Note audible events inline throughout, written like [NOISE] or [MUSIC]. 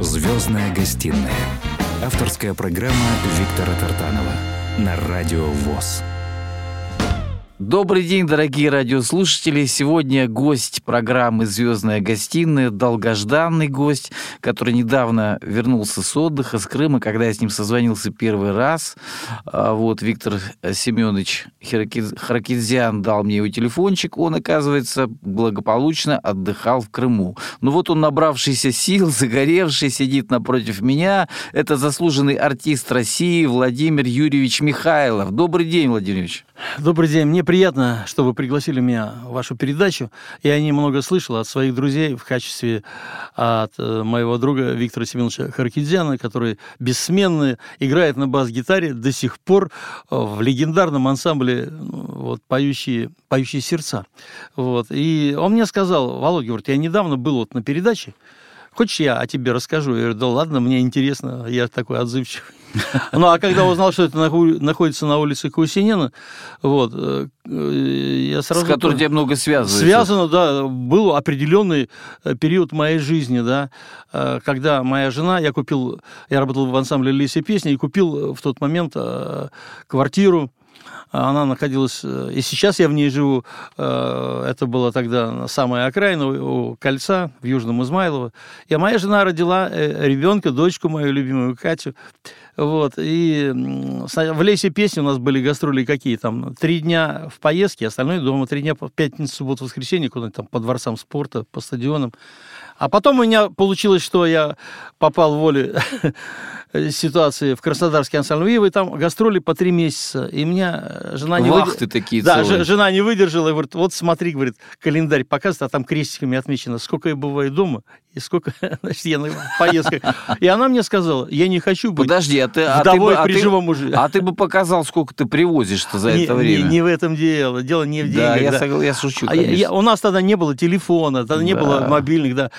Звездная гостиная. Авторская программа Виктора Тартанова на Радио ВОЗ. Добрый день, дорогие радиослушатели. Сегодня гость программы «Звездная гостиная», долгожданный гость, который недавно вернулся с отдыха, с Крыма, когда я с ним созвонился первый раз. А, вот Виктор Семенович Харакидзян дал мне его телефончик. Он, оказывается, благополучно отдыхал в Крыму. Ну вот он, набравшийся сил, [LAUGHS] загоревший, сидит напротив меня. Это заслуженный артист России Владимир Юрьевич Михайлов. Добрый день, Владимир Юрьевич. Добрый день. Мне приятно, что вы пригласили меня в вашу передачу. Я немного слышал от своих друзей в качестве от э, моего друга Виктора Семеновича Харкидзяна, который бессменно играет на бас-гитаре до сих пор в легендарном ансамбле ну, вот, «Поющие, «Поющие сердца». Вот. И он мне сказал, Володя, говорит, я недавно был вот на передаче, хочешь, я о тебе расскажу? Я говорю, да ладно, мне интересно, я такой отзывчивый. [LAUGHS] Ну, а когда узнал, что это находится на улице Каусинена, вот, э, я сразу... С которой тебе много связано. Связано, да. Был определенный э, период моей жизни, да, э, когда моя жена, я купил, я работал в ансамбле «Лисы песни» и купил в тот момент квартиру она находилась, э, и сейчас я в ней живу, э, это было тогда самая окраина у кольца в Южном Измайлово. И моя жена родила э, ребенка, дочку мою любимую Катю. Вот, и в лесе песни у нас были гастроли какие там, три дня в поездке, остальное дома, три дня, пятницу, субботу, воскресенье, куда-нибудь там по дворцам спорта, по стадионам. А потом у меня получилось, что я попал в волю [LAUGHS] ситуации в Краснодарский ансамбль и там гастроли по три месяца. И меня жена не выдержала. такие Да, целые. жена не выдержала и говорит, вот смотри, говорит, календарь показывает, а там крестиками отмечено, сколько я бываю дома и сколько, [LAUGHS] значит, я на поездках. И она мне сказала, я не хочу быть Подожди, а ты, а ты бы, при а живом муже. А ты бы показал, сколько ты привозишь-то за не, это время. Не, не в этом дело, дело не в деньгах. Да, я, да. Согла... я шучу, а я, я, У нас тогда не было телефона, тогда да. не было мобильных, да.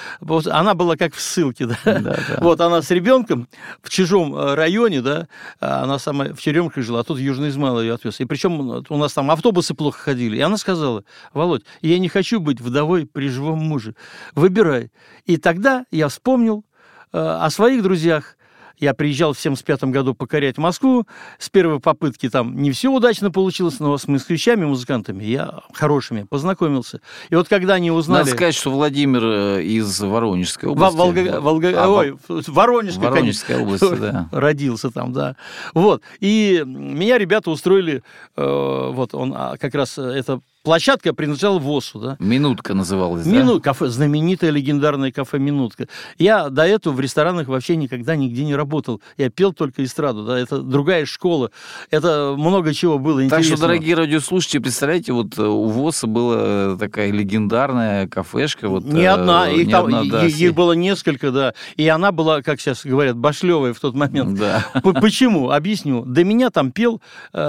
Она была как в ссылке, да. да, да. Вот она с ребенком в чужом э, районе, да, она сама в Черемках жила, а тут Южный Измайл ее отвез. И причем у нас там автобусы плохо ходили. И она сказала, Володь, я не хочу быть вдовой при живом муже. Выбирай. И тогда я вспомнил э, о своих друзьях, я приезжал в 75 году покорять Москву. С первой попытки там не все удачно получилось, но с москвичами, музыкантами я хорошими познакомился. И вот когда они узнали... Надо сказать, что Владимир э, из Воронежской области. Волга... Волга... А, Ой, Воронежской, Воронежской области, да. [LAUGHS] Родился там, да. Вот. И меня ребята устроили, э, вот он а, как раз это Площадка принадлежала ВОСу, да? Минутка называлась, Минут, да? кафе, знаменитое легендарное кафе «Минутка». Я до этого в ресторанах вообще никогда нигде не работал. Я пел только эстраду, да, это другая школа. Это много чего было интересного. Так что, дорогие радиослушатели, представляете, вот э, у ВОСа была такая легендарная кафешка. Вот, не одна, э, их, не там, одна, да, их было несколько, да. И она была, как сейчас говорят, башлевая в тот момент. Да. [LAUGHS] Почему? Объясню. До меня там пел э,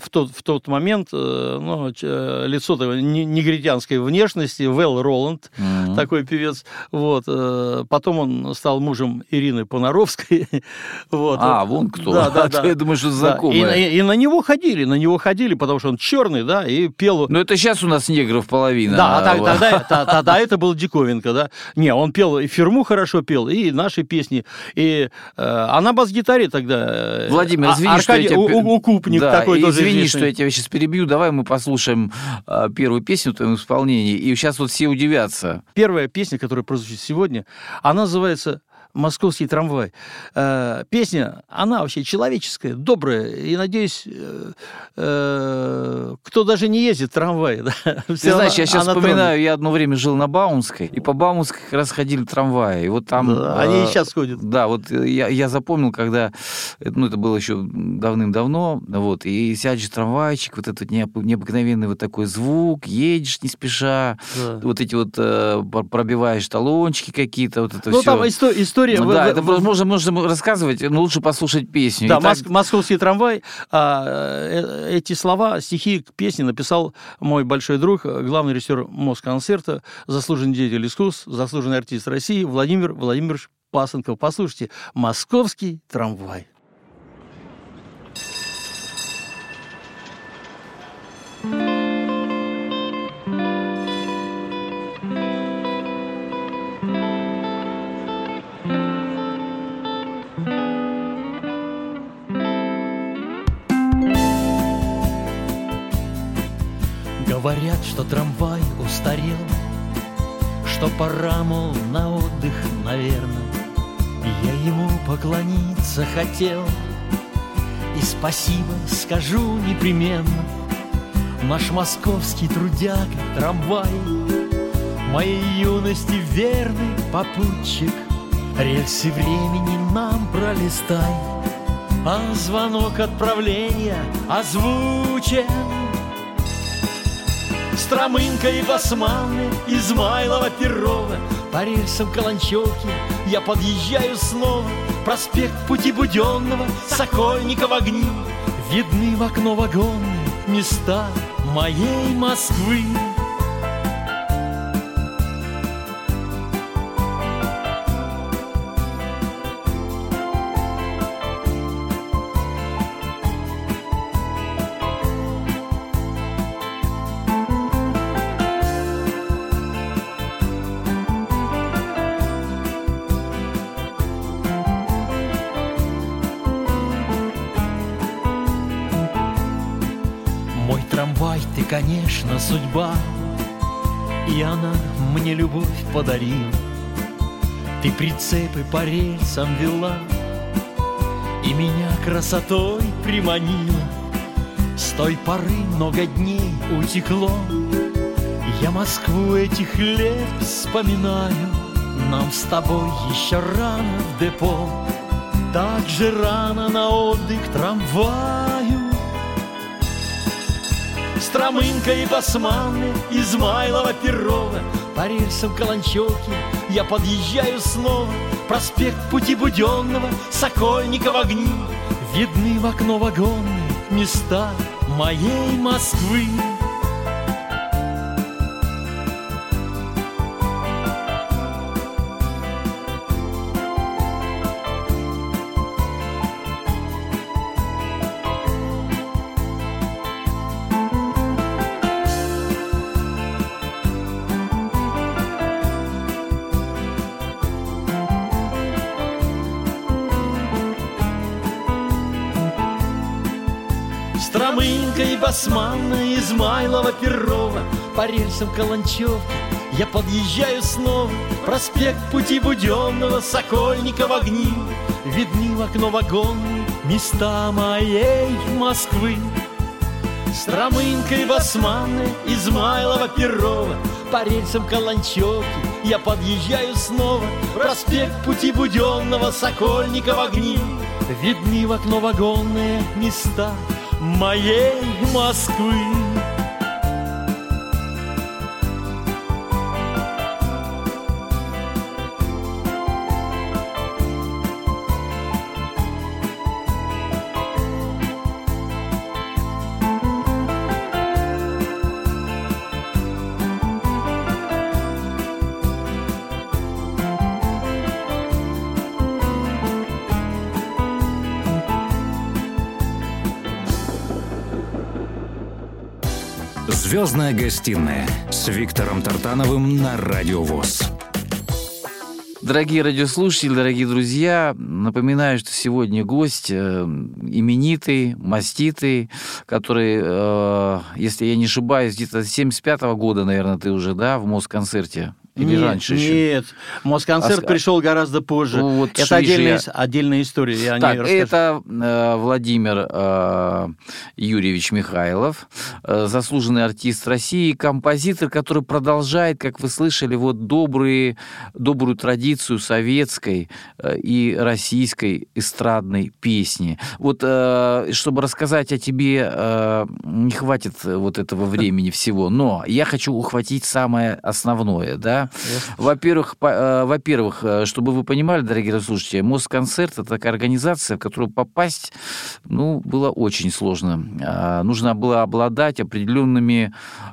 в, тот, в тот момент, э, ну, лицо такой негритянской внешности, Вэл Роланд, mm-hmm. такой певец. Вот. Э, потом он стал мужем Ирины Понаровской. [LAUGHS] вот. А, вон кто. Да, да, [LAUGHS] да. Я думаю, что знакомый. Да. И, и, и на него ходили, на него ходили, потому что он черный, да, и пел... Но это сейчас у нас негров половина. Да, а тогда, тогда, [LAUGHS] тогда это был диковинка, да. Не, он пел, и Ферму хорошо пел, и наши песни. И, э, а на бас-гитаре тогда... Э, Владимир, извини, Аркадий, что я тебя... Укупник да, такой тоже извини, что я тебя сейчас перебью. Давай мы послушаем а, первую песню в твоем исполнении, и сейчас вот все удивятся. Первая песня, которая прозвучит сегодня, она называется московский трамвай. Э, песня, она вообще человеческая, добрая, и, надеюсь, э, э, кто даже не ездит в трамвае. [LAUGHS] Да, Ты знаешь, я сейчас вспоминаю, тронет. я одно время жил на Баумской, и по Баумской как раз ходили трамваи. И вот там... Да, они и сейчас ходят. Да, вот я, я запомнил, когда, ну, это было еще давным-давно, вот, и сядешь в трамвайчик, вот этот необыкновенный вот такой звук, едешь не спеша, да. вот эти вот пробиваешь талончики какие-то, вот это ну, все. там история история... Ну, да, в, это в, можно, можно рассказывать, но лучше послушать песню. Да, так... московский трамвай. А, э, эти слова, стихи к песне написал мой большой друг, главный режиссер Москонцерта, заслуженный деятель искусств, заслуженный артист России Владимир Владимирович Пасынков. Послушайте, «Московский трамвай». Хотел, И спасибо скажу непременно. Наш московский трудяга, трамвай, Моей юности верный попутчик, Рельсы времени нам пролистай, А звонок отправления озвучен. Стромынка и Басманны, Измайлова, Перова, По рельсам Каланчевки я подъезжаю снова, Проспект Пути Буденного, Сокольников огни, Видны в окно вагонные места моей Москвы. Мой трамвай, ты, конечно, судьба, И она мне любовь подарила. Ты прицепы по рельсам вела, И меня красотой приманила. С той поры много дней утекло, Я Москву этих лет вспоминаю. Нам с тобой еще рано в депо, Так же рано на отдых трамваю. Стромынка и Басманны, Измайлова, Перова, По рельсам Каланчевки я подъезжаю снова, Проспект Пути Буденного, Сокольников огни, Видны в окно вагонные места моей Москвы. Басманна, Измайлова, Перова, По рельсам Каланчевки я подъезжаю снова, Проспект Пути Буденного, Сокольников огни, Видны в окно вагонные места моей Москвы. Стромынка и Басманны, Измайлова, Перова, По рельсам Каланчевки я подъезжаю снова, Проспект Пути Буденного, Сокольников огни, Видны в окно вагонные места моей Москвы. Звездная гостиная с Виктором Тартановым на Радио ВОЗ. Дорогие радиослушатели, дорогие друзья, напоминаю, что сегодня гость э, именитый, маститый, который, э, если я не ошибаюсь, где-то с 75 года, наверное, ты уже, да, в Москонцерте или нет, раньше еще? Нет, Москонцерт А пришел гораздо позже. Ну, вот это отдельная, отдельная история, я Так, это э, Владимир э, Юрьевич Михайлов, э, заслуженный артист России, композитор, который продолжает, как вы слышали, вот добрые, добрую традицию советской э, и российской эстрадной песни. Вот, э, чтобы рассказать о тебе, э, не хватит вот этого времени всего, но я хочу ухватить самое основное, да, во-первых, по- э, во-первых, э, чтобы вы понимали, дорогие слушатели, Москонцерт это такая организация, в которую попасть, ну, было очень сложно. А, Нужно было обладать определенными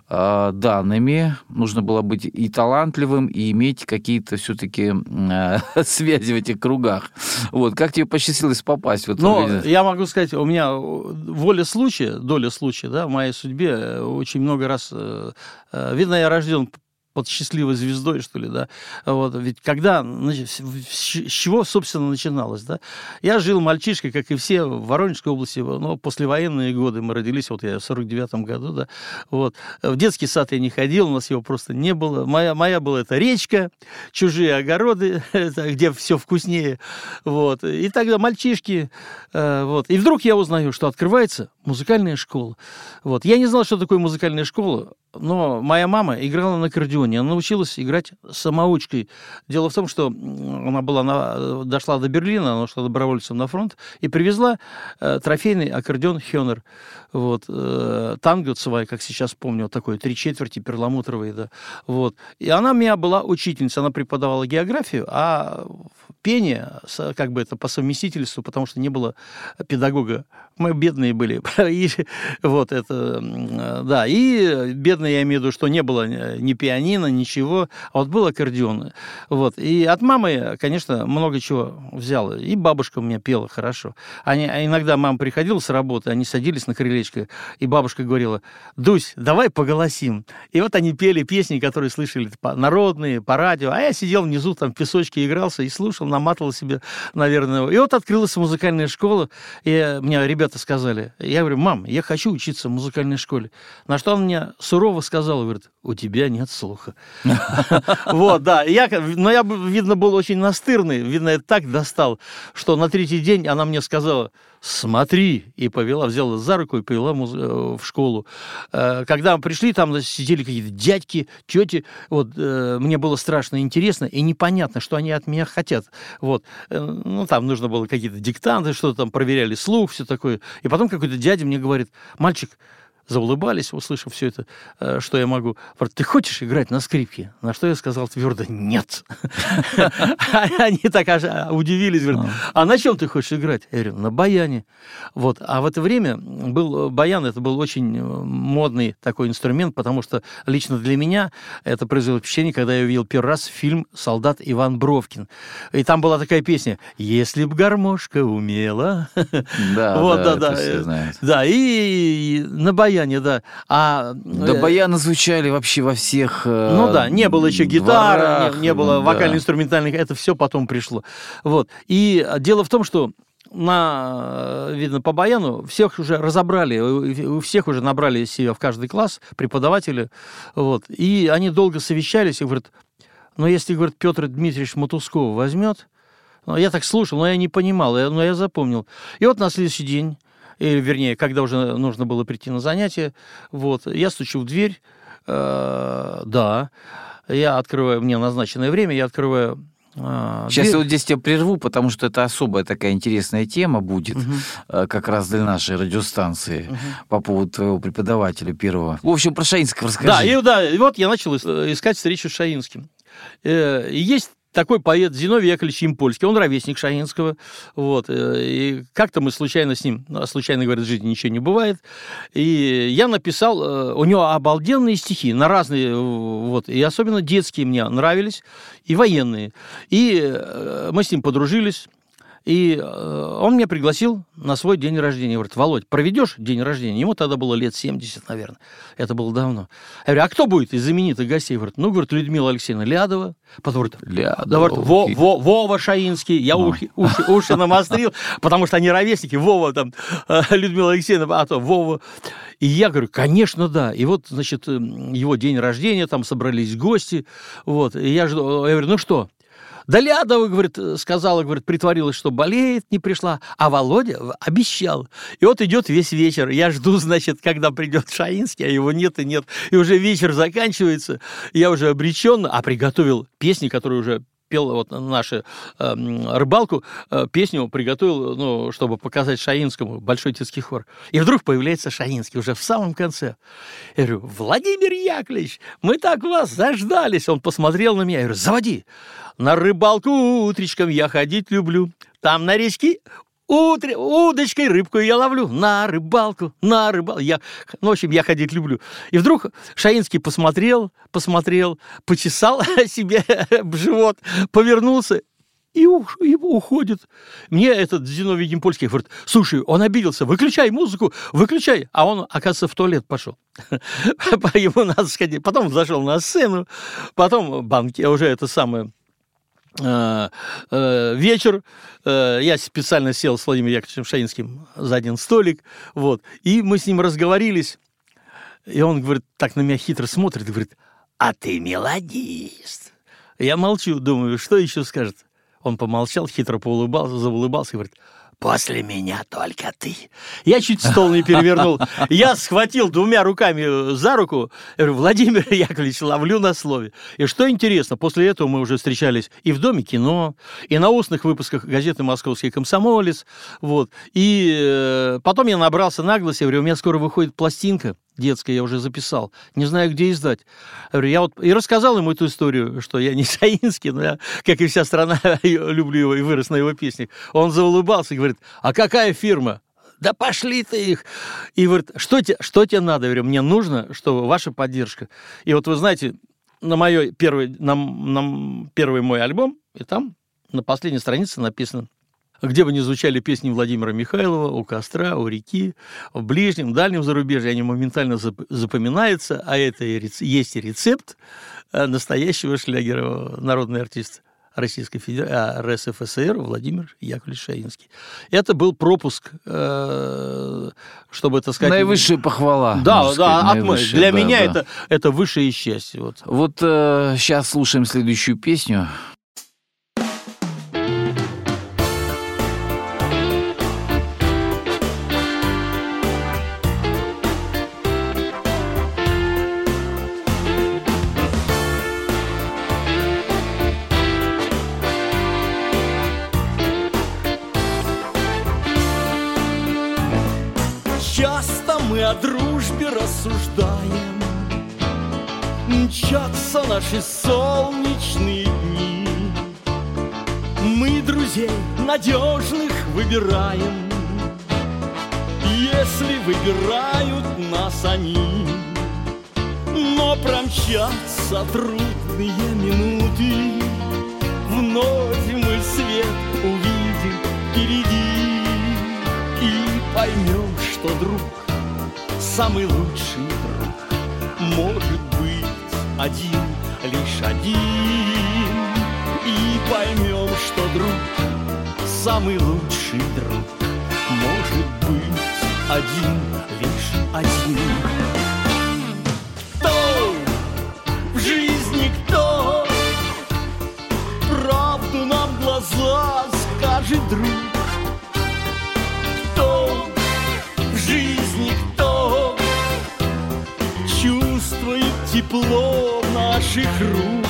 а, данными, нужно было быть и талантливым, и иметь какие-то все-таки [LAUGHS] связи в этих кругах. Вот, как тебе посчастливилось попасть в эту Но организацию? я могу сказать, у меня воля случая, доля случая, да, в моей судьбе э, очень много раз... э, э, Видно, я рожден под счастливой звездой, что ли, да. Вот, ведь когда, значит, с чего, собственно, начиналось, да? Я жил мальчишкой, как и все, в Воронежской области, но послевоенные годы мы родились, вот я в 49-м году, да, вот. В детский сад я не ходил, у нас его просто не было. Моя, моя была это речка, чужие огороды, [LAUGHS] где все вкуснее, вот. И тогда мальчишки, э, вот. И вдруг я узнаю, что открывается музыкальная школа. Вот. Я не знал, что такое музыкальная школа, но моя мама играла на аккордеоне. Она научилась играть самоучкой. Дело в том, что она была на, дошла до Берлина, она шла добровольцем на фронт и привезла э, трофейный аккордеон Хёнер. Вот. Э, тангоцевая, как сейчас помню, такой, три четверти перламутровые. Да. Вот. И она у меня была учительница. Она преподавала географию, а пение, как бы это по совместительству, потому что не было педагога. Мы бедные были. [LAUGHS] И, вот это, да. И бедные, я имею в виду, что не было ни пианино, ничего, а вот был аккордеон. Вот. И от мамы, конечно, много чего взял. И бабушка у меня пела хорошо. Они, а иногда мама приходила с работы, они садились на крылечко, и бабушка говорила, Дусь, давай поголосим. И вот они пели песни, которые слышали народные, по радио. А я сидел внизу, там в песочке игрался и слушал, наматывал себе, наверное. И вот открылась музыкальная школа, и мне ребята сказали, я говорю, мам, я хочу учиться в музыкальной школе. На что он мне сурово сказал, говорит, у тебя нет слуха. [LAUGHS] Вот, да. Я, но я, видно, был очень настырный, видно, я так достал, что на третий день она мне сказала, смотри, и повела, взяла за руку и повела э, в школу. Э, когда мы пришли, там сидели какие-то дядьки, тети, вот, э, мне было страшно интересно и непонятно, что они от меня хотят. Вот, ну, там нужно было какие-то диктанты, что-то там проверяли слух, все такое. И потом какой-то дядя мне говорит, мальчик, заулыбались, услышав все это, э, что я могу. Ты хочешь играть на скрипке? На что я сказал твердо, нет. [LAUGHS] Они так удивились, говорят, а на чем ты хочешь играть? Я говорю, на баяне. Вот. А в это время был баян, это был очень э, модный такой инструмент, потому что лично для меня это произвело впечатление, когда я увидел первый раз фильм «Солдат Иван Бровкин». И там была такая песня «Если б гармошка умела». Да, [LAUGHS] вот, да, да. Да, да, и на баяне баяне, да. А, да э... баяны звучали вообще во всех э... Ну да, не было еще гитары, не, не было ну, вокально-инструментальных, это все потом пришло. Вот. И дело в том, что на, видно, по баяну всех уже разобрали, у всех уже набрали себе в каждый класс преподаватели, вот, и они долго совещались и говорят, ну, если, говорит, Петр Дмитриевич Матусков возьмет, ну, я так слушал, но я не понимал, но я запомнил. И вот на следующий день или, вернее, когда уже нужно было прийти на занятие, вот, я стучу в дверь, э, да, я открываю, мне назначенное время, я открываю а, Сейчас я вот здесь тебя прерву, потому что это особая такая интересная тема будет, угу. как раз для нашей радиостанции угу. по поводу твоего преподавателя первого. В общем, про Шаинского расскажи. Да, и, да, и вот я начал искать встречу с Шаинским. Э, есть такой поэт Зиновий Яковлевич Импольский, он ровесник Шаинского, вот, э, и как-то мы случайно с ним, ну, случайно, говорят, в жизни ничего не бывает, и я написал, э, у него обалденные стихи на разные, вот, и особенно детские мне нравились, и военные, и э, мы с ним подружились, и э, он меня пригласил на свой день рождения. Говорит, Володь, проведешь день рождения? Ему тогда было лет 70, наверное. Это было давно. Я говорю, а кто будет из знаменитых гостей? Говорит, ну, говорит, Людмила Алексеевна Лядова. Потом говорит, Лядова, говорит, Во, Во, Вова Шаинский. Я ну. уши, [LAUGHS] уши, уши намострил, потому что они ровесники. Вова там, э, Людмила Алексеевна, а то Вова. И я говорю, конечно, да. И вот, значит, его день рождения, там собрались гости. Вот. И я, жду, я говорю, ну что, да Лядова, говорит, сказала, говорит, притворилась, что болеет, не пришла. А Володя обещал. И вот идет весь вечер. Я жду, значит, когда придет Шаинский, а его нет и нет. И уже вечер заканчивается. Я уже обречен, а приготовил песни, которые уже пел вот нашу э, рыбалку, э, песню приготовил, ну, чтобы показать Шаинскому, большой детский хор. И вдруг появляется Шаинский уже в самом конце. Я говорю, Владимир Яковлевич, мы так вас заждались. Он посмотрел на меня, я говорю, заводи. На рыбалку утречком я ходить люблю. Там на речке Утре, удочкой рыбку я ловлю на рыбалку, на рыбалку. Я, ну, в общем, я ходить люблю. И вдруг Шаинский посмотрел, посмотрел, почесал [LAUGHS] себе живот, повернулся и, уш- и уходит. Мне этот Зиновий Емпольский говорит, слушай, он обиделся, выключай музыку, выключай. А он, оказывается, в туалет пошел. [LAUGHS] Ему надо сходить. Потом зашел на сцену, потом банки, уже это самое, вечер. Э, Я специально сел с Владимиром Яковлевичем Шаинским за один столик, вот, и мы с ним разговорились. И он, говорит, так на меня хитро смотрит говорит, а ты мелодист. Я молчу, думаю, что еще скажет. Он помолчал, хитро поулыбался, заулыбался и говорит, после меня только ты. Я чуть стол не перевернул. Я схватил двумя руками за руку, говорю, Владимир Яковлевич, ловлю на слове. И что интересно, после этого мы уже встречались и в Доме кино, и на устных выпусках газеты «Московский комсомолец». Вот. И э, потом я набрался наглости, говорю, у меня скоро выходит пластинка детская, я уже записал, не знаю, где издать. Я говорю, я вот и рассказал ему эту историю, что я не Саинский, но я, как и вся страна, [LAUGHS] люблю его и вырос на его песнях. Он заулыбался и говорит, а какая фирма? Да пошли ты их! И говорит, что, тебе, что тебе надо? Я говорю, мне нужно, чтобы ваша поддержка. И вот вы знаете, на, моей первый, на, на первый мой альбом, и там на последней странице написано где бы ни звучали песни Владимира Михайлова, у костра, у реки, в ближнем, дальнем зарубежье, они моментально зап- запоминаются, а это и рец- есть и рецепт э, настоящего шлягера, народный артист Российской Федерации, РСФСР Владимир Яковлевич Шаинский. Это был пропуск, э, чтобы, так сказать... Наивысшая похвала. Да, да, от мы. Для да, меня да. Это, это высшее счастье. Вот. Вот сейчас слушаем следующую песню. Выбираем. Если выбирают нас они Но промчатся трудные минуты. Вновь мы свет увидим впереди И поймем, что друг, самый лучший друг Может быть один, лишь один. И поймем, что друг, самый лучший друг Может быть один, лишь один. Кто в жизни кто? Правду нам в глаза скажет друг. Кто в жизни кто? Чувствует тепло наших рук.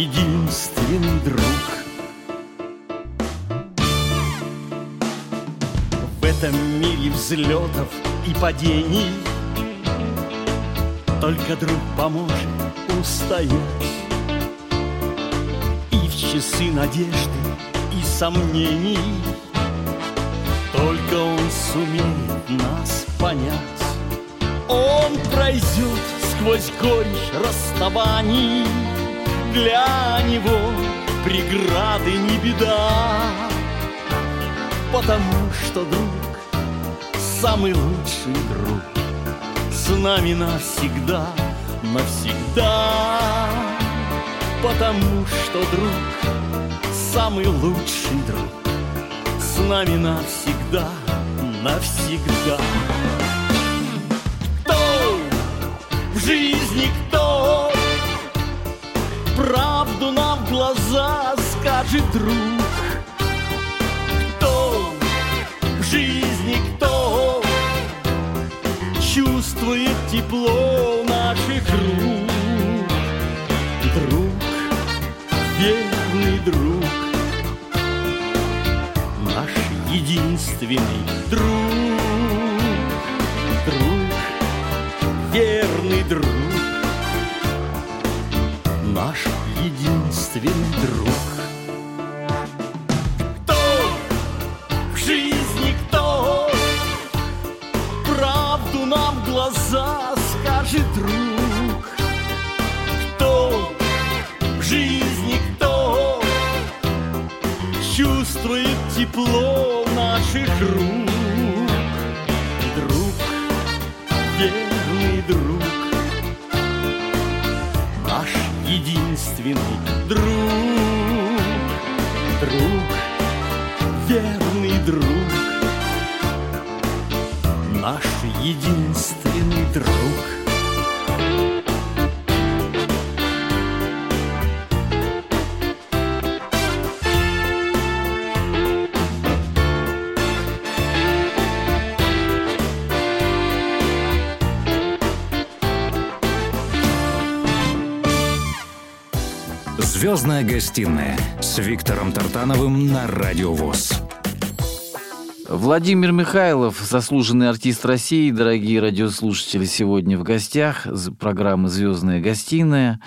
Единственный друг. В этом мире взлетов и падений Только друг поможет устоять И в часы надежды и сомнений Только он сумеет нас понять. Он пройдет сквозь горечь расставаний Для него преграды не беда. Потому что друг самый лучший друг С нами навсегда, навсегда. Потому что друг самый лучший друг С нами навсегда, навсегда. Кто в жизни Правду нам в глаза скажет друг кто в жизни кто чувствует тепло наших рук. Друг, верный друг, наш единственный друг. Друг, верный друг, друг, наш единственный друг, друг, верный друг, наш единственный «Звездная гостиная» с Виктором Тартановым на Радио ВОЗ. Владимир Михайлов, заслуженный артист России, дорогие радиослушатели, сегодня в гостях программы «Звездная гостиная».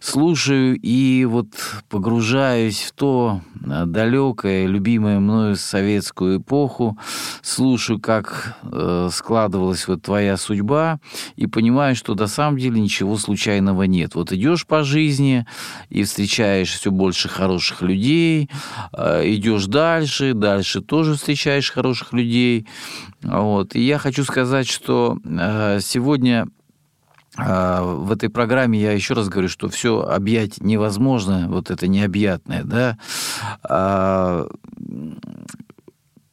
Слушаю и вот погружаюсь в то а, далекое, любимое мною советскую эпоху, слушаю, как э, складывалась вот твоя судьба, и понимаю, что на самом деле ничего случайного нет. Вот идешь по жизни и встречаешь все больше хороших людей, э, идешь дальше, дальше тоже встречаешь хороших людей. Вот. И я хочу сказать, что э, сегодня в этой программе я еще раз говорю, что все объять невозможно, вот это необъятное, да.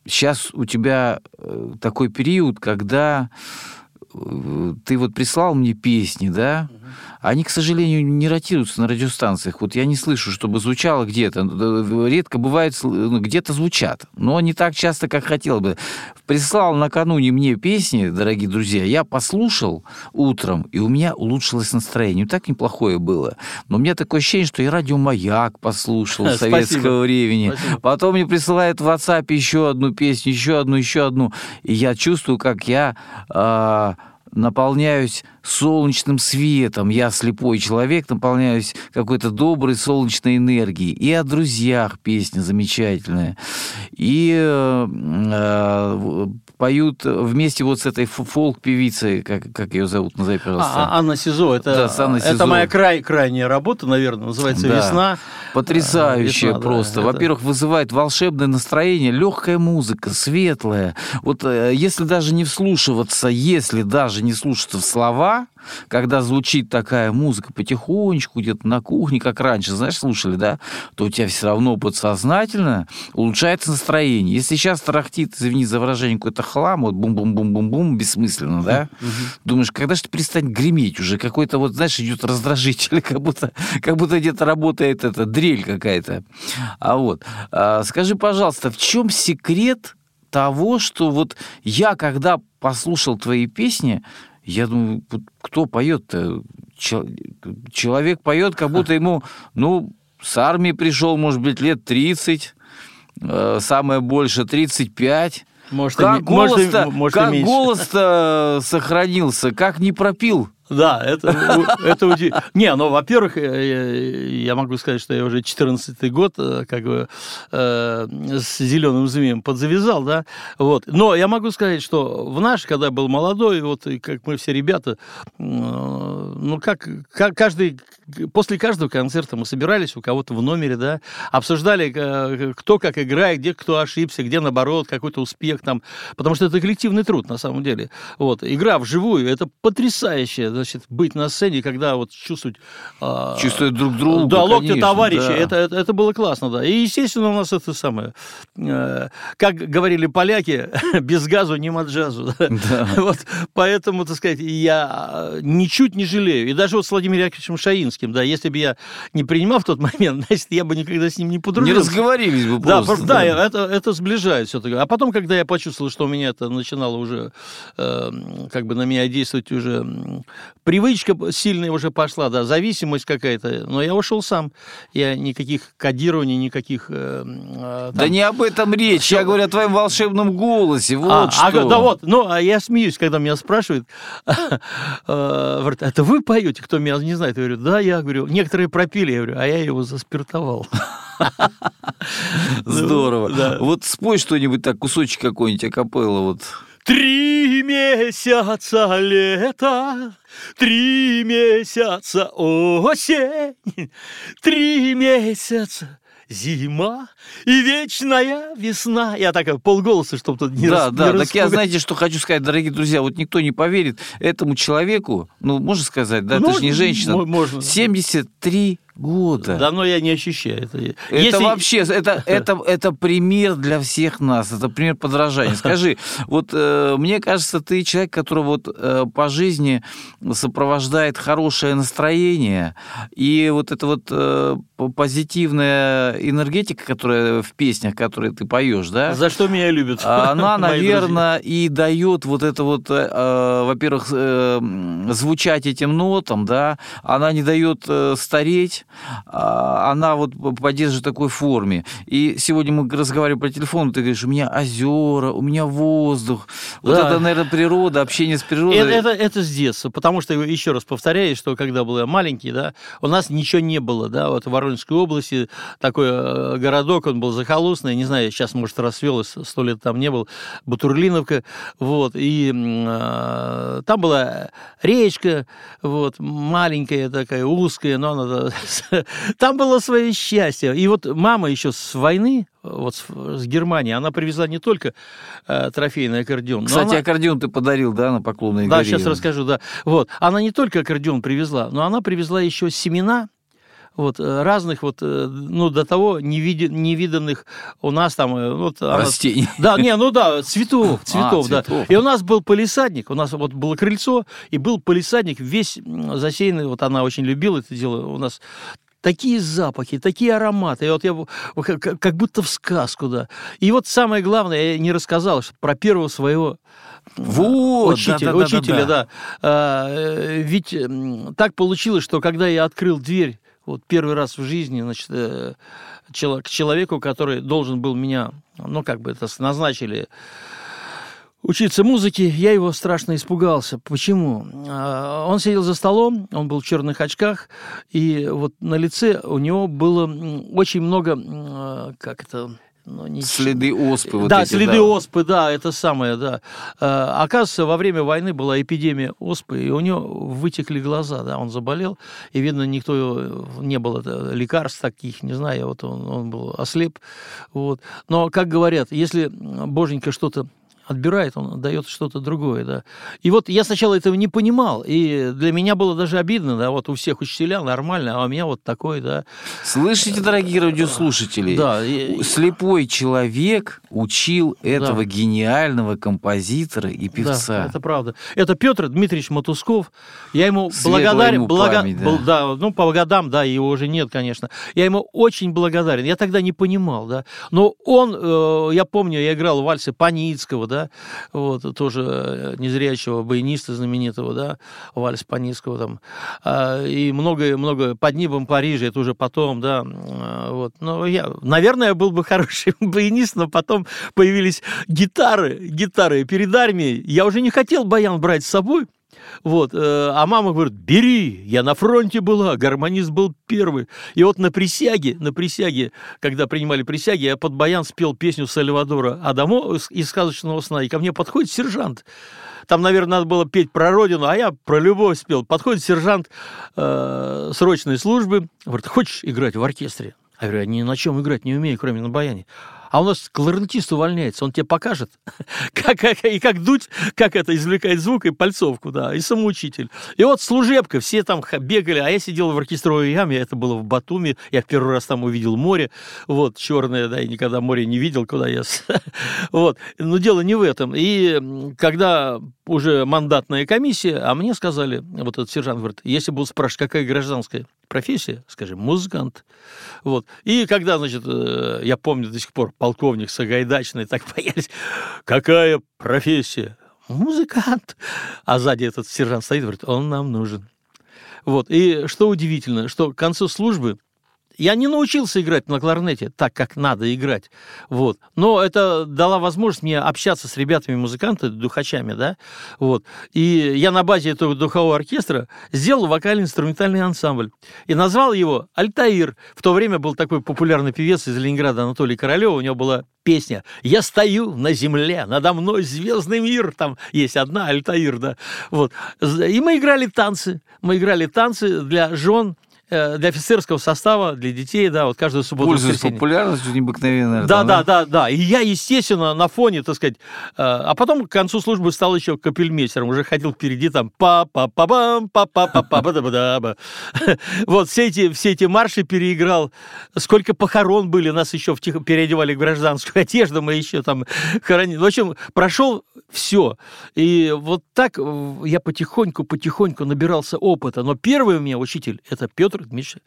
Сейчас у тебя э, такой период, когда ты вот прислал мне песни, да, они, к сожалению, не ротируются на радиостанциях. Вот я не слышу, чтобы звучало где-то. Редко бывает, ну, где-то звучат, но не так часто, как хотел бы. Прислал накануне мне песни, дорогие друзья, я послушал утром, и у меня улучшилось настроение. Так неплохое было. Но у меня такое ощущение, что я радио «Маяк» послушал [LAUGHS] советского времени. Спасибо. Потом мне присылают в WhatsApp еще одну песню, еще одну, еще одну. И я чувствую, как я... Э, наполняюсь солнечным светом. Я слепой человек, наполняюсь какой-то доброй солнечной энергией. И о друзьях песня замечательная. И э, э, поют вместе вот с этой фолк-певицей, как, как ее зовут, назови, пожалуйста. А, Анна Сизо, это, да, Анна Сизо. это моя край, крайняя работа, наверное, называется да. «Весна». Потрясающая Весна, просто. Да, Во-первых, это... вызывает волшебное настроение, легкая музыка, светлая. Вот э, если даже не вслушиваться, если даже не слушаться в слова, когда звучит такая музыка потихонечку, где-то на кухне, как раньше, знаешь, слушали, да, то у тебя все равно подсознательно улучшается настроение. Если сейчас тарахтит, извини за выражение, какой-то хлам, вот бум-бум-бум-бум-бум, бессмысленно, да, думаешь, когда же ты перестанет греметь уже, какой-то вот, знаешь, идет раздражитель, [LAUGHS] как будто, как будто где-то работает эта дрель какая-то. А вот, а, скажи, пожалуйста, в чем секрет того, что вот я, когда послушал твои песни, я думаю, кто поет-то? Человек поет, как будто ему, ну, с армии пришел, может быть, лет 30, э, самое больше 35. Может, как голос-то, может, как голос-то сохранился, как не пропил да, это, это удивительно. Не, ну, во-первых, я могу сказать, что я уже 14 год э, как бы э, с зеленым змеем подзавязал, да, вот. Но я могу сказать, что в наш, когда я был молодой, вот, и как мы все ребята, э, ну, как, как каждый, после каждого концерта мы собирались у кого-то в номере, да, обсуждали, э, кто как играет, где кто ошибся, где, наоборот, какой-то успех там, потому что это коллективный труд, на самом деле. Вот, игра вживую, это потрясающая значит, быть на сцене, когда вот чувствовать... А, Чувствуют друг друга, Да, локти товарища, да. это, это, это было классно, да. И, естественно, у нас это самое, э, как говорили поляки, [LAUGHS] без газу не маджазу. [LAUGHS] Да? Вот, поэтому, так сказать, я ничуть не жалею. И даже вот с Владимиром Яковлевичем Шаинским, да, если бы я не принимал в тот [LAUGHS] момент, значит, я бы никогда с ним не подружился. Не разговорились бы просто. Да, да, да это, это сближает все-таки. А потом, когда я почувствовал, что у меня это начинало уже, э, как бы на меня действовать уже привычка сильная уже пошла, да, зависимость какая-то. Но я ушел сам. Я никаких кодирований, никаких... Э, э, там... Да не об этом речь. Все... Я говорю о твоем волшебном голосе. Вот а, что. А, да вот. Ну, а я смеюсь, когда меня спрашивают. [LAUGHS] Э, говорят, это вы поете? Кто меня не знает? Я говорю, да, я говорю. Некоторые пропили, я говорю, а я его заспиртовал. [LAUGHS] Здорово. Вот спой что-нибудь так, кусочек какой-нибудь акапелла вот. Три месяца лета, три месяца осень, три месяца зима и вечная весна. Я так полголоса, чтобы тут не Да, рас- да, не так я, знаете, что хочу сказать, дорогие друзья, вот никто не поверит этому человеку, ну, можно сказать, да, Ну, ты же не женщина, мо- можно. 73 года. Давно я не ощущаю это. Это Если- вообще, это, это, [LAUGHS] это пример для всех нас, это пример подражания. Скажи, [LAUGHS] вот э, мне кажется, ты человек, который вот э, по жизни сопровождает хорошее настроение, и вот эта вот э, позитивная энергетика, которая в песнях, которые ты поешь, да? За что меня любят? А [LAUGHS] Она, наверное, и дает вот это вот, э, э, во-первых, э, звучать этим нотам, да, она не дает э, стареть, а она вот поддерживает такой форме. И сегодня мы разговаривали по телефону, ты говоришь, у меня озера, у меня воздух, вот Да. это, наверное, природа, общение с природой. Это, это, это с детства, потому что, еще раз повторяю, что когда был я маленький, да, у нас ничего не было, да, вот в Воронежской области такой э, городок, он был захолустный, не знаю, сейчас, может, расцвелось, сто лет там не был, Бутурлиновка, вот, и э, там была речка, вот, маленькая такая, узкая, но она, [LAUGHS] [LAUGHS] там было свое счастье, и вот мама еще с войны, вот с, с Германии, она привезла не только э, трофейный аккордеон, Кстати, она- аккордеон ты подарил, да, на поклонной да, горе? сейчас расскажу, да. Вот. Она не только аккордеон привезла, но она привезла еще семена вот, э, разных, вот, э, ну, до того невиди- невиданных у нас там... э, Вот, она- Растений. Да, не, ну да, цветов, цветов, да. цветов. И у нас был полисадник, у нас вот было крыльцо, и был полисадник весь засеянный, вот она очень любила это дело, у нас такие запахи, такие ароматы. И вот я как, будто в сказку, да. И вот самое главное, я не рассказал, что про первого своего Вот, учителя, да-да-да-да-да. учителя, да. А, э, ведь так получилось, что когда я открыл дверь вот первый раз в жизни, значит, э, к человеку, который должен был меня, ну, как бы это назначили учиться музыке, я его страшно испугался. Почему? А, Он сидел за столом, он был в черных очках, и вот на лице у него было очень много, а, как это, ну, не Следы оспы. вот да, эти, следы да. оспы, да, это самое, да. Э, оказывается, во время войны была эпидемия оспы, и у него вытекли глаза, да, он заболел, и, видно, никто его- не было э, лекарств таких, не знаю, вот он, он был ослеп, вот. Но, как говорят, если боженька что-то отбирает, он дает что-то другое, да. И вот я сначала этого не понимал, и для меня было даже обидно, да, вот у всех учителя нормально, а у меня вот такой, да. Слышите, дорогие радиослушатели? Да, Слепой человек учил этого Да. гениального композитора и певца. Да, это правда. Это Петр Дмитриевич Матусков. Я ему Светлая благодарен. ему блага- память, да. да, ну, по годам, да, его уже нет, конечно. Я ему очень благодарен. Я тогда не понимал, да. Но он, э, я помню, я играл вальсы Паницкого, да, вот, тоже э, незрячего баяниста знаменитого, да, вальс Паницкого там. А, и много-много под небом Парижа, это уже потом, да, а, вот. Но я, наверное, был бы хороший [LAUGHS] баянист, но потом появились гитары, гитары перед армией. Я уже не хотел баян брать с собой, вот, э, а мама говорит, бери, я на фронте была, гармонист был первый. И вот на присяге, на присяге, когда принимали присяги, я под баян спел песню Сальвадора Адамо из- «Сказочного сна», и ко мне подходит сержант. Там, наверное, надо было петь про родину, а я про любовь спел. Подходит сержант э, срочной службы, говорит, хочешь играть в оркестре? Я говорю, я ни на чем играть не умею, кроме на баяне. А у нас кларнетист увольняется, он тебе покажет, [LAUGHS] как, как- и как дуть, как это извлекать звук и пальцовку, да, и самоучитель. И вот служебка, все там бегали, а я сидел в оркестровой яме, это было в Батуми, я в первый раз там увидел море, вот, черное, да, и никогда море не видел, куда я... [LAUGHS] Вот, но дело не в этом. И когда уже мандатная комиссия, а мне сказали, вот этот сержант говорит, если будут спрашивать, какая гражданская профессия, скажи, музыкант. Вот. И когда, значит, э, я помню до сих пор, полковник Сагайдачный, так [LAUGHS] боялись, какая профессия? Музыкант. А сзади этот сержант стоит, говорит, он нам нужен. Вот. И что удивительно, что к концу службы я не научился играть на кларнете так, как надо играть. Вот. Но это дала возможность мне общаться с ребятами-музыкантами, духачами, да. Вот. И я на базе этого духового оркестра сделал вокально-инструментальный ансамбль. И назвал его «Альтаир». В то время был такой популярный певец из Ленинграда Анатолий Королев. У него была песня «Я стою на земле, надо мной звездный мир». Там есть одна «Альтаир», да. Вот. И мы играли танцы. Мы играли танцы для жен для офицерского состава, для детей, да, вот каждую субботу. Пользуясь популярностью необыкновенной. Да, там, да, да, да. И я, естественно, на фоне, так сказать, э, а потом к концу службы стал еще капельмейстером, уже ходил впереди там па па па бам па па па па ба да ба [LAUGHS] Вот все эти, все эти марши переиграл. Сколько похорон были, нас еще в тихо переодевали в гражданскую [LAUGHS] одежду, мы еще там хоронили. В общем, прошел все. И вот так э, я потихоньку-потихоньку набирался опыта. Но первый у меня учитель – это Петр Дмитриевич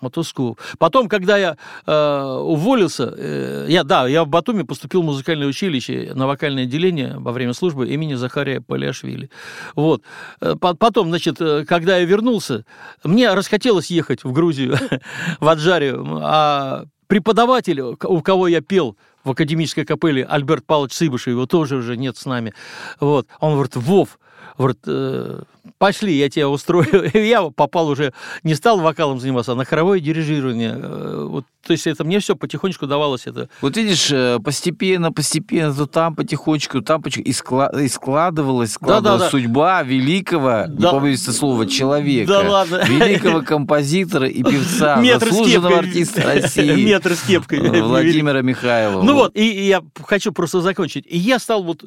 Мотусков. Потом, когда я э, уволился, э, я, да, я в Батуми поступил в музыкальное училище на вокальное отделение во время службы имени Захария Палиашвили. Вот. Э, по- Потом, значит, э, когда я вернулся, мне расхотелось ехать в Грузию, [LAUGHS] в Аджарию, а преподаватель, у кого я пел в академической капелле, Альберт Павлович Сыбышев, его тоже уже нет с нами. Вот. Он говорит, Вов, говорит, э, пошли, я тебя устрою. [LAUGHS] Я попал уже, не стал вокалом заниматься, а на хоровое дирижирование. Э, Вот, то есть это мне все потихонечку давалось. Это. Вот видишь, э, постепенно, постепенно, то там потихонечку, там потихонечку, и, скла- и складывалась, складывалась да. судьба великого, не Да. побоюсь этого слова, человека, Да ладно. великого [LAUGHS] композитора и певца, Метр заслуженного артиста [LAUGHS] России, Метр с кепкой. Владимира Михайлова. Ну вот, и, я хочу просто закончить. И я стал вот,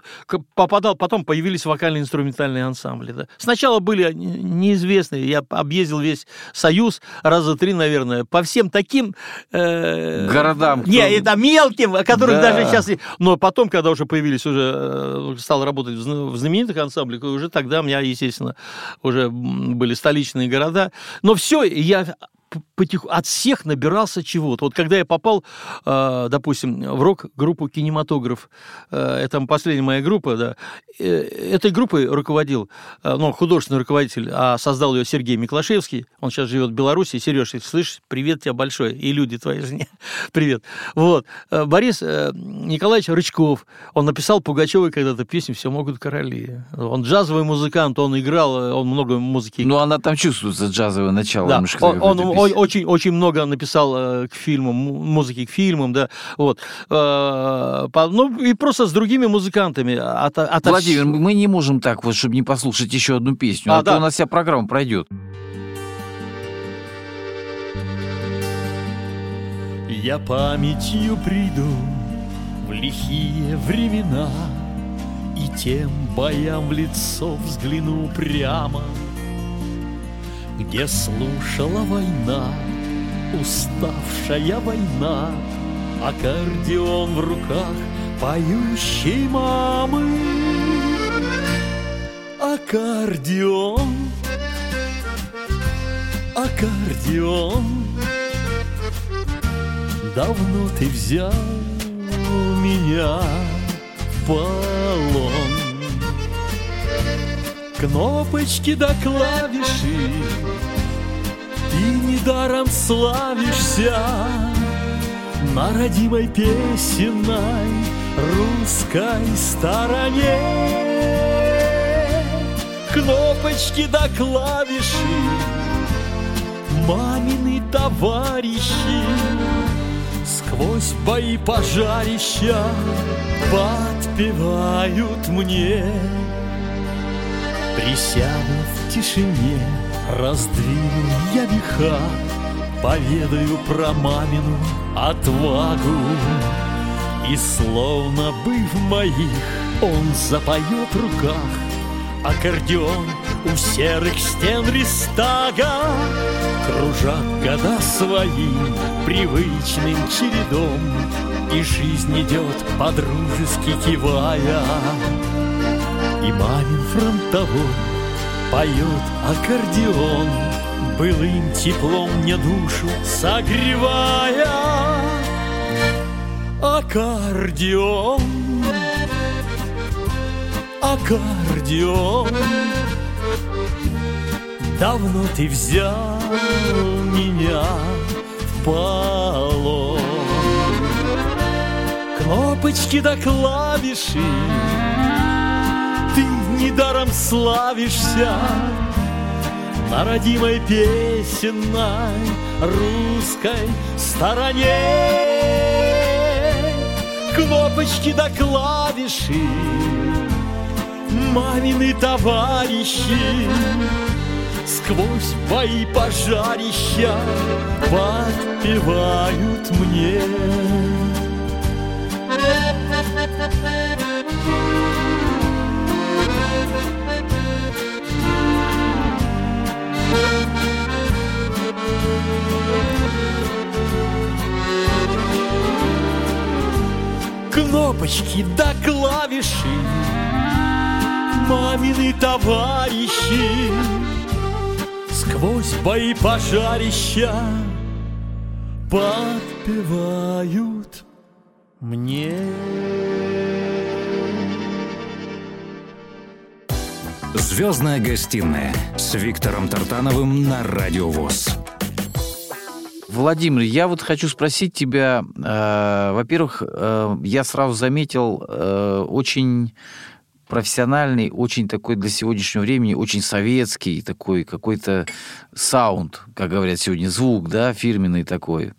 попадал, потом появились вокально-инструментальные ансамбли. Да. Сначала были не- неизвестные, я объездил весь Союз раза три, наверное, по всем таким... э, Городам, Не, кто- это мелким, о которых Да. даже сейчас... Но потом, когда уже появились, уже э, стал работать в зна- в знаменитых ансамблях, уже тогда у меня, естественно, уже были столичные города. Но все, я потиху- от всех набирался чего-то. Вот когда я попал, э, допустим, в рок-группу «Кинематограф», э, это последняя моя группа, да, э, этой группой руководил, э, ну, художественный руководитель, а создал ее Сергей Миклашевский, он сейчас живет в Беларуси. Сереж, если слышишь, привет тебе большой, и люди твоей жене, [LAUGHS] привет. Вот, Борис э, Николаевич Рычков, он написал Пугачевой когда-то песню «Все могут короли». Он джазовый музыкант, он играл, э, он много музыки Ну, она там чувствуется, джазовое начало. да, он, он. Очень, очень много написал э, к фильмам, му- музыки к фильмам, да, вот. Э, ну, и просто с другими музыкантами. От, от- Владимир, мы не можем так вот, чтобы не послушать еще одну песню, а, А, то да. у нас вся программа пройдет. Я памятью приду в лихие времена И тем боям в лицо взгляну прямо Где слушала война, уставшая война Аккордеон в руках поющей мамы. Аккордеон, аккордеон Давно ты взял меня в полон Кнопочки до клавиши Ты недаром славишься На родимой песенной русской стороне. Кнопочки до клавиши Мамины товарищи Сквозь бои пожарища Подпевают мне Присяду в тишине Раздвину я веха Поведаю про мамину отвагу. И словно бы в моих Он запоет руках Аккордеон у серых стен Рестага. Кружат года своим привычным чередом И жизнь идет подружески кивая И мамин фронтовой поет аккордеон. Былым теплом мне душу согревая. Аккордеон Аккордеон. Давно ты взял меня в полон. Кнопочки до клавиши Ты недаром славишься На родимой песенной русской стороне Кнопочки до клавиши Мамины товарищи Сквозь бои пожарища подпевают мне. Кнопочки да клавиши Мамины товарищи Сквозь бои пожарища Подпевают мне Звездная гостиная с Виктором Тартановым на Радио ВОЗ. Владимир, я вот хочу спросить тебя, э, во-первых, э, я сразу заметил э, очень профессиональный, очень такой для сегодняшнего времени, очень советский такой какой-то саунд, как говорят сегодня, звук, да, фирменный такой.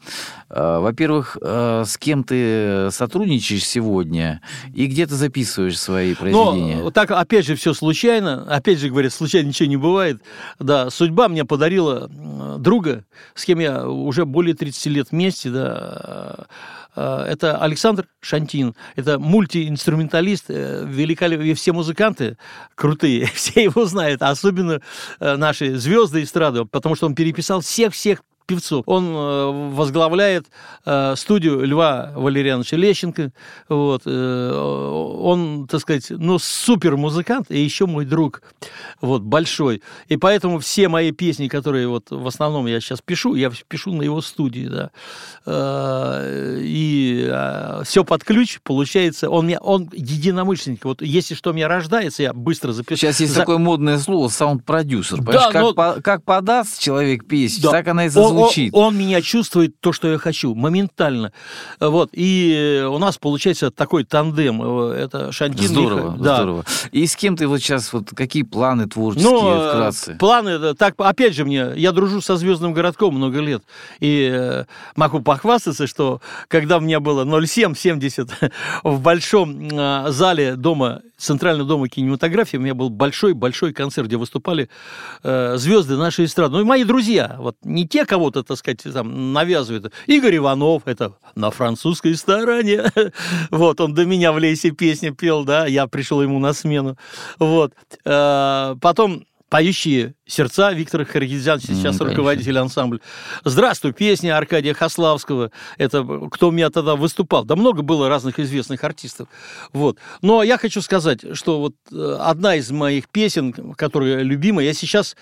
Э, во-первых, э, с кем ты сотрудничаешь сегодня и где ты записываешь свои произведения? Ну, так, опять же, все случайно. Опять же, говорят, случайно ничего не бывает. Да, судьба мне подарила друга, с кем я уже более 30 лет вместе, да, это Александр Шантин. Это мультиинструменталист, великолепный. Все музыканты крутые, [LAUGHS] все его знают, особенно наши звезды эстрады, потому что он переписал всех-всех певцов. Он э, возглавляет э, студию Льва Валерьяновича Лещенко. Вот. Э, он, так сказать, ну, супер музыкант и еще мой друг. Вот, большой. И поэтому все мои песни, которые вот в основном я сейчас пишу, я пишу на его студии, да. И все под ключ, получается. Он, меня, он единомышленник. Вот если что меня рождается, я быстро запишу. Сейчас есть За... такое модное слово саунд-продюсер. Да, как, но... по, как подаст человек песню, да. так она и зазвучит звучит. Он, он меня чувствует то, что я хочу, моментально. Вот. И у нас получается такой тандем. Это Шантин. Здорово, да. здорово. И с кем ты вот сейчас, вот какие планы творческие ну, вкратце? Планы, так, опять же мне, я дружу со Звездным городком много лет. И э, могу похвастаться, что когда у меня было 0770 [LAUGHS] в большом э, зале дома, Центрального дома кинематографии, у меня был большой-большой концерт, где выступали э, звезды нашей эстрады. Ну и мои друзья, вот не те, кого кого-то, так сказать, там навязывает. Игорь Иванов, это на французской стороне. [LAUGHS] вот, он до меня в лесе песни пел, да, я пришел ему на смену. Вот. Э, потом поющие сердца Виктора Харгизян, сейчас mm, руководитель ансамбля. «Здравствуй» песня Аркадия Хаславского. Это кто у меня тогда выступал. Да много было разных известных артистов. Вот. Но я хочу сказать, что вот э, одна из моих песен, которая любимая, я сейчас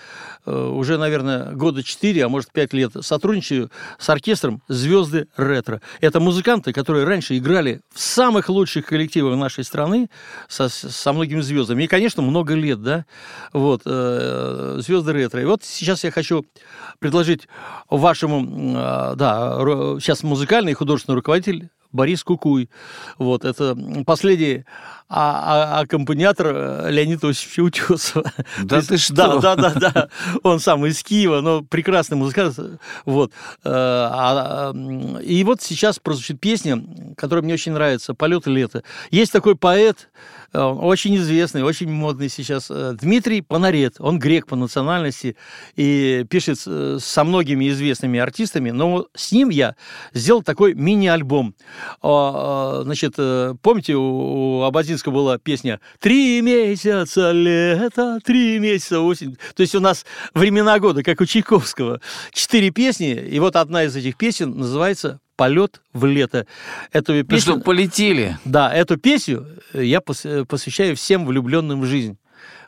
э, уже, наверное, года 4, а может 5 лет сотрудничаю с оркестром «Звезды ретро». Это музыканты, которые раньше играли в самых лучших коллективах нашей страны со, со многими звездами. И, конечно, много лет, да. Вот. Э, звезды ретро. И вот сейчас я хочу предложить вашему, а, да, сейчас музыкальный и художественный руководитель Борис Кукуй. Вот, это последний а, а, аккомпаниатор э, Леонида Осиповича Утесова. Да ты что? Да, да, да, да. Он сам из Киева, но прекрасный музыкант. Вот. Э, и вот сейчас прозвучит песня, которая мне очень нравится, «Полет лета». Есть такой поэт, Э, очень известный, очень модный сейчас э, Дмитрий Панарет. Он грек по национальности и пишет э, со многими известными артистами, но с ним я сделал такой мини-альбом. Значит, помните, у Абазинского была песня «Три месяца лета, три месяца осень». То есть у нас времена года, как у Чайковского. Четыре песни, и вот одна из этих песен называется полет в лето. Эту ну песню, ну что, полетели. Да, эту песню я посвящаю всем влюбленным в жизнь.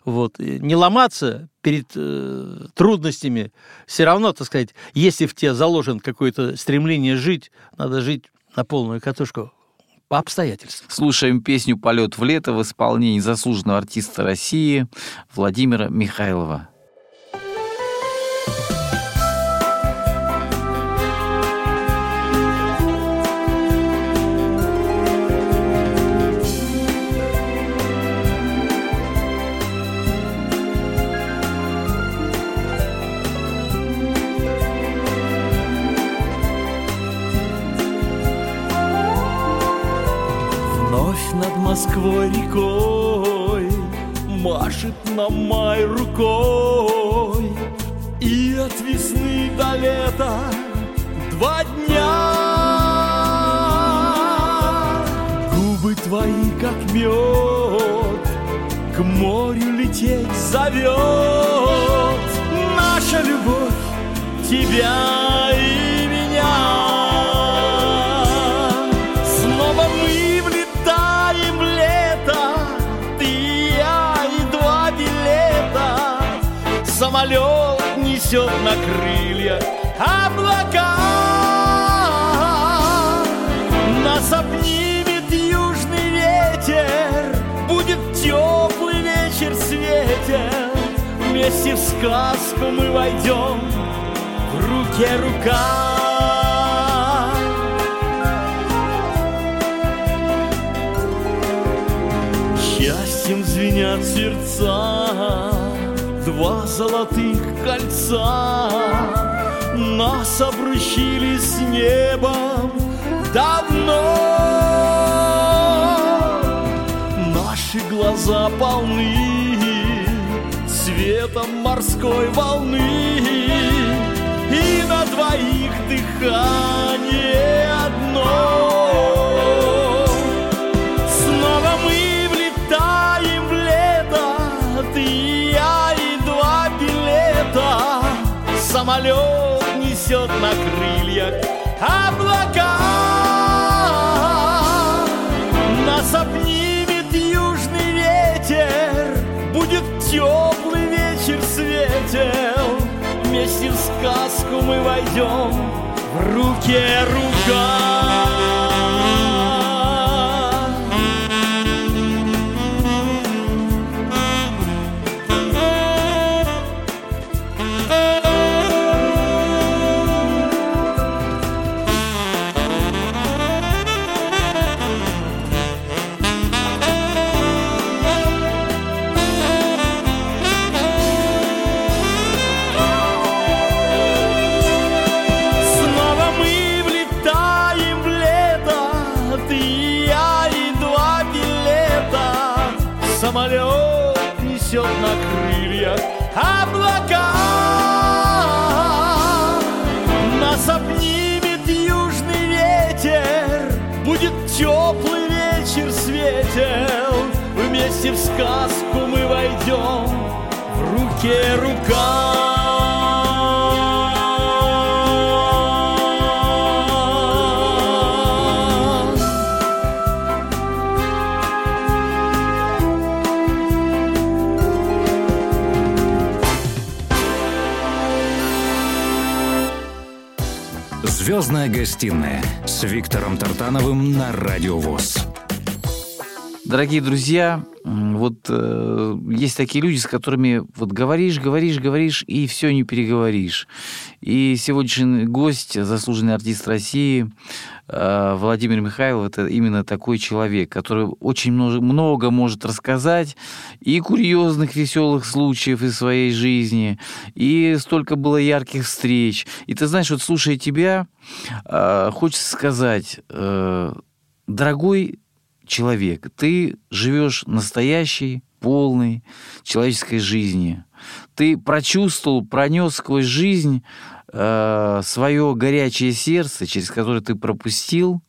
Вот. Не ломаться перед э, трудностями. Все равно, так сказать, если в тебе заложен какое-то стремление жить, надо жить на полную катушку по обстоятельствам. Слушаем песню «Полет в лето» в исполнении заслуженного артиста России Владимира Михайлова. Москвой рекой Машет нам май рукой. И от весны до лета два дня. Губы твои, как мед, к морю лететь зовет. Наша любовь тебя и несет на крыльях. Облака Нас обнимет южный ветер. Будет теплый вечер светер Вместе в сказку мы войдем В руке рука. Счастьем звенят сердца Два золотых кольца. Нас обручили с небом Давно. Наши глаза полны Светом морской волны. И на двоих дыхание одно Самолет несет на крыльях облака. Нас обнимет южный ветер Будет теплый вечер светел. Вместе в сказку мы войдем В руке рука Вместе в сказку мы войдем В руке рука Звездная гостиная с Виктором Тартановым на Радио ВОЗ. Дорогие друзья, вот э, есть такие люди, с которыми вот говоришь, говоришь, говоришь, и все не переговоришь. И сегодняшний гость, заслуженный артист России, э, Владимир Михайлов, это именно такой человек, который очень много, много может рассказать и курьезных, веселых случаев из своей жизни, и столько было ярких встреч. И ты знаешь, вот слушая тебя, э, хочется сказать, э, дорогой человек, ты живешь настоящей, полной человеческой жизни. Ты прочувствовал, пронес сквозь жизнь э, свое горячее сердце, через которое ты пропустил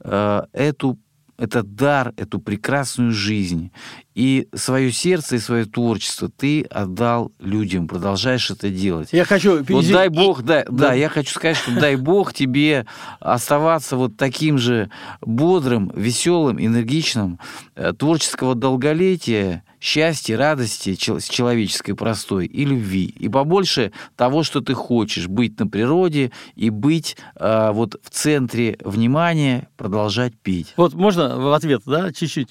э, эту, этот дар, эту прекрасную жизнь. И свое сердце и свое творчество ты отдал людям, продолжаешь это делать. Я хочу... Вот дай бог, да, да, Да. я хочу сказать, что дай бог тебе оставаться вот таким же бодрым, веселым, энергичным, э, творческого долголетия, счастья, радости чел- человеческой простой и любви. И побольше того, что ты хочешь, быть на природе и быть э, вот в центре внимания, продолжать петь. Вот можно в ответ, да, чуть-чуть.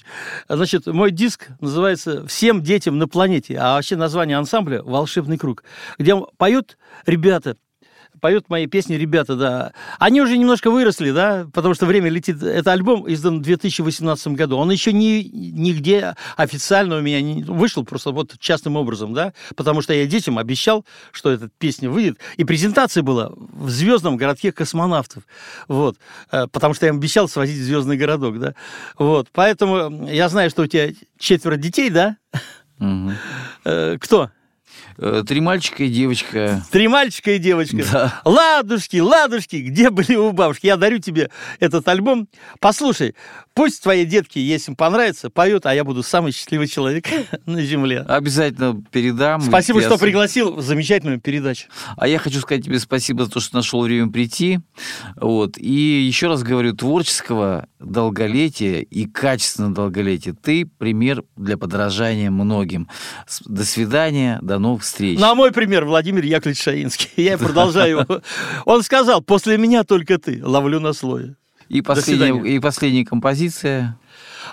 Значит, мой диск называется «Всем детям на планете», а вообще название ансамбля «Волшебный круг», где поют ребята, поют мои песни ребята, да. Они уже немножко выросли, да, потому что время летит. Это альбом издан в 2018 году. Он еще ни, нигде официально у меня не вышел, просто вот частным образом, да, потому что я детям обещал, что эта песня выйдет. И презентация была в звездном городке космонавтов. Вот. Э, Потому что я им обещал свозить в звездный городок, да. Вот. Поэтому я знаю, что у тебя четверо детей, да? Э, Кто? Э, Три мальчика и девочка. Три мальчика и девочка. Да. Ладушки, ладушки, где были у бабушки? Я дарю тебе этот альбом. Послушай, пусть твои детки, если им понравится, поют, а я буду самый счастливый человек [LAUGHS] на земле. Обязательно передам. Спасибо, что пригласил в замечательную передачу. А я хочу сказать тебе спасибо за то, что нашел время прийти. Вот. И еще раз говорю, творческого долголетия и качественного долголетия ты пример для подражания многим. До свидания, до новых встреч. На мой пример Владимир Яковлевич Шаинский. [LAUGHS] Я продолжаю его. Он сказал, после меня только ты, ловлю на слое. И последняя, и последняя композиция.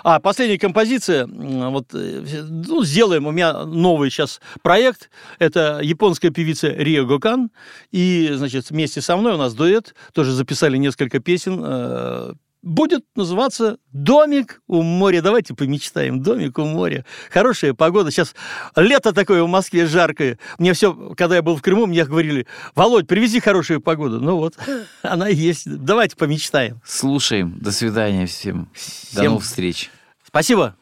А, последняя композиция, вот, э, ну, сделаем, у меня новый сейчас проект, это японская певица Рио Гокан, и, значит, вместе со мной у нас дуэт, тоже записали несколько песен, э, будет называться «Домик у моря». Давайте помечтаем. «Домик у моря». Хорошая погода. Сейчас лето такое в Москве жаркое. Мне все, когда я был в Крыму, мне говорили, Володь, привези хорошую погоду. Ну вот, [LAUGHS] она есть. Давайте помечтаем. Слушаем. До свидания всем. До Всем новых встреч. Спасибо.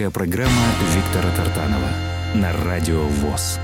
Авторская программа Виктора Тартанова на Радио ВОЗ.